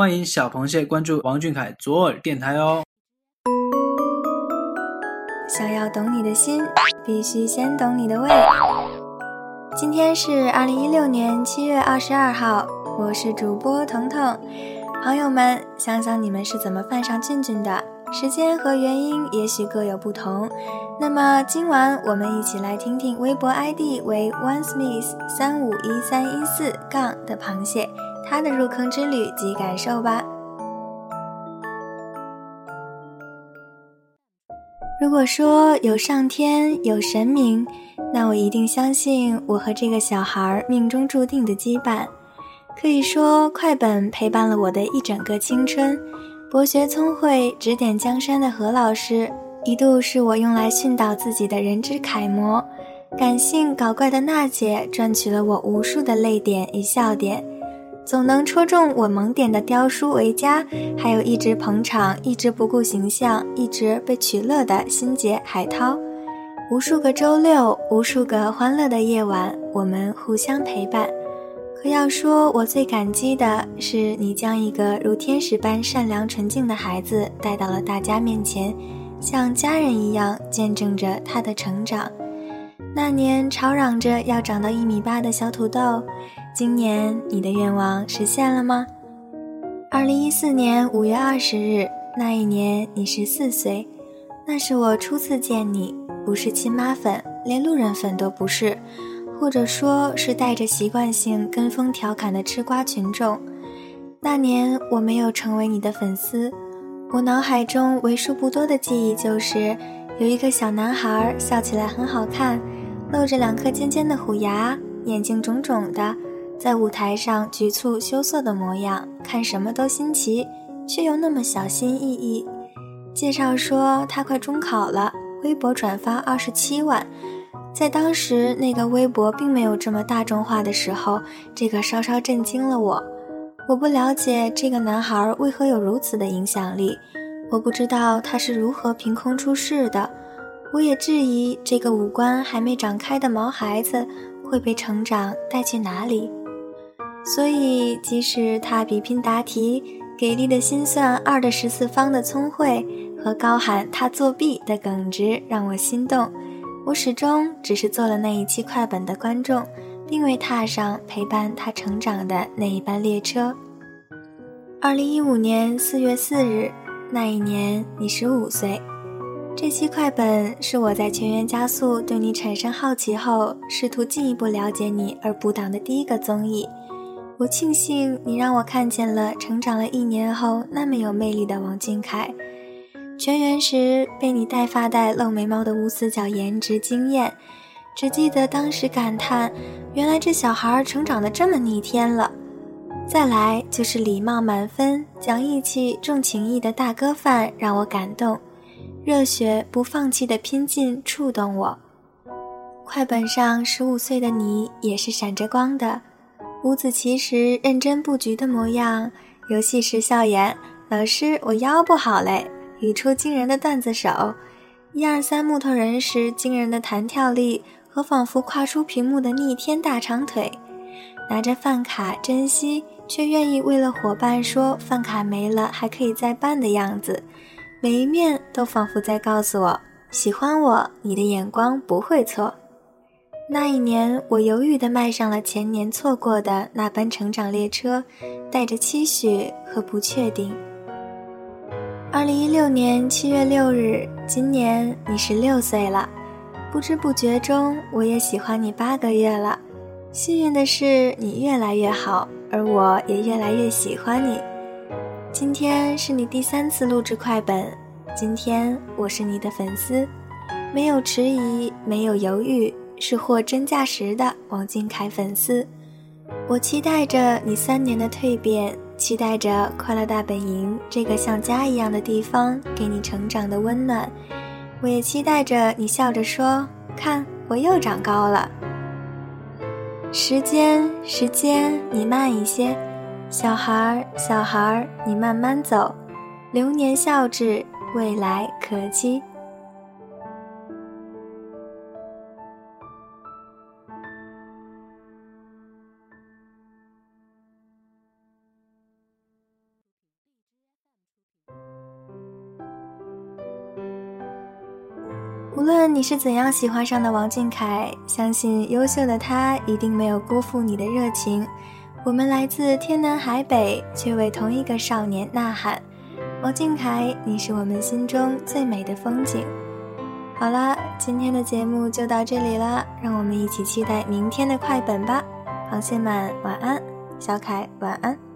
欢迎小螃蟹关注王俊凯左耳电台哦。想要懂你的心，必须先懂你的胃。今天是二零一六年七月二十二号，我是主播彤彤。朋友们，想想你们是怎么犯上俊俊的？时间和原因也许各有不同。那么今晚我们一起来听听微博 ID 为 One Smith 三五一三一四杠的螃蟹。他的入坑之旅及感受吧。如果说有上天有神明，那我一定相信我和这个小孩命中注定的羁绊。可以说，快本陪伴了我的一整个青春。博学聪慧、指点江山的何老师，一度是我用来训导自己的人之楷模。感性搞怪的娜姐，赚取了我无数的泪点与笑点。总能戳中我萌点的雕叔维嘉，还有一直捧场、一直不顾形象、一直被取乐的心杰海涛。无数个周六，无数个欢乐的夜晚，我们互相陪伴。可要说我最感激的是，你将一个如天使般善良纯净的孩子带到了大家面前，像家人一样见证着他的成长。那年吵嚷着要长到一米八的小土豆。今年你的愿望实现了吗？二零一四年五月二十日，那一年你十四岁，那是我初次见你，不是亲妈粉，连路人粉都不是，或者说是带着习惯性跟风调侃的吃瓜群众。那年我没有成为你的粉丝，我脑海中为数不多的记忆就是有一个小男孩笑起来很好看，露着两颗尖尖的虎牙，眼睛肿肿的。在舞台上局促羞涩的模样，看什么都新奇，却又那么小心翼翼。介绍说他快中考了，微博转发二十七万。在当时那个微博并没有这么大众化的时候，这个稍稍震惊了我。我不了解这个男孩为何有如此的影响力，我不知道他是如何凭空出世的，我也质疑这个五官还没长开的毛孩子会被成长带去哪里。所以，即使他比拼答题、给力的心算二的十次方的聪慧和高喊他作弊的耿直让我心动，我始终只是做了那一期快本的观众，并未踏上陪伴他成长的那一班列车。二零一五年四月四日，那一年你十五岁。这期快本是我在全员加速对你产生好奇后，试图进一步了解你而补档的第一个综艺。我庆幸你让我看见了成长了一年后那么有魅力的王俊凯。全员时被你带发带露眉毛的无死角颜值惊艳，只记得当时感叹，原来这小孩成长的这么逆天了。再来就是礼貌满分、讲义气、重情义的大哥范让我感动，热血不放弃的拼劲触动我。快本上十五岁的你也是闪着光的。五子棋时认真布局的模样，游戏时笑颜。老师，我腰不好嘞，语出惊人的段子手。一二三木头人时惊人的弹跳力和仿佛跨出屏幕的逆天大长腿。拿着饭卡珍惜，却愿意为了伙伴说饭卡没了还可以再办的样子，每一面都仿佛在告诉我，喜欢我，你的眼光不会错。那一年，我犹豫地迈上了前年错过的那班成长列车，带着期许和不确定。二零一六年七月六日，今年你十六岁了，不知不觉中，我也喜欢你八个月了。幸运的是，你越来越好，而我也越来越喜欢你。今天是你第三次录制快本，今天我是你的粉丝，没有迟疑，没有犹豫。是货真价实的王俊凯粉丝，我期待着你三年的蜕变，期待着快乐大本营这个像家一样的地方给你成长的温暖，我也期待着你笑着说：“看，我又长高了。”时间，时间，你慢一些，小孩儿，小孩儿，你慢慢走，流年笑至，未来可期。无论你是怎样喜欢上的王俊凯，相信优秀的他一定没有辜负你的热情。我们来自天南海北，却为同一个少年呐喊。王俊凯，你是我们心中最美的风景。好了，今天的节目就到这里了，让我们一起期待明天的快本吧。螃蟹们晚安，小凯晚安。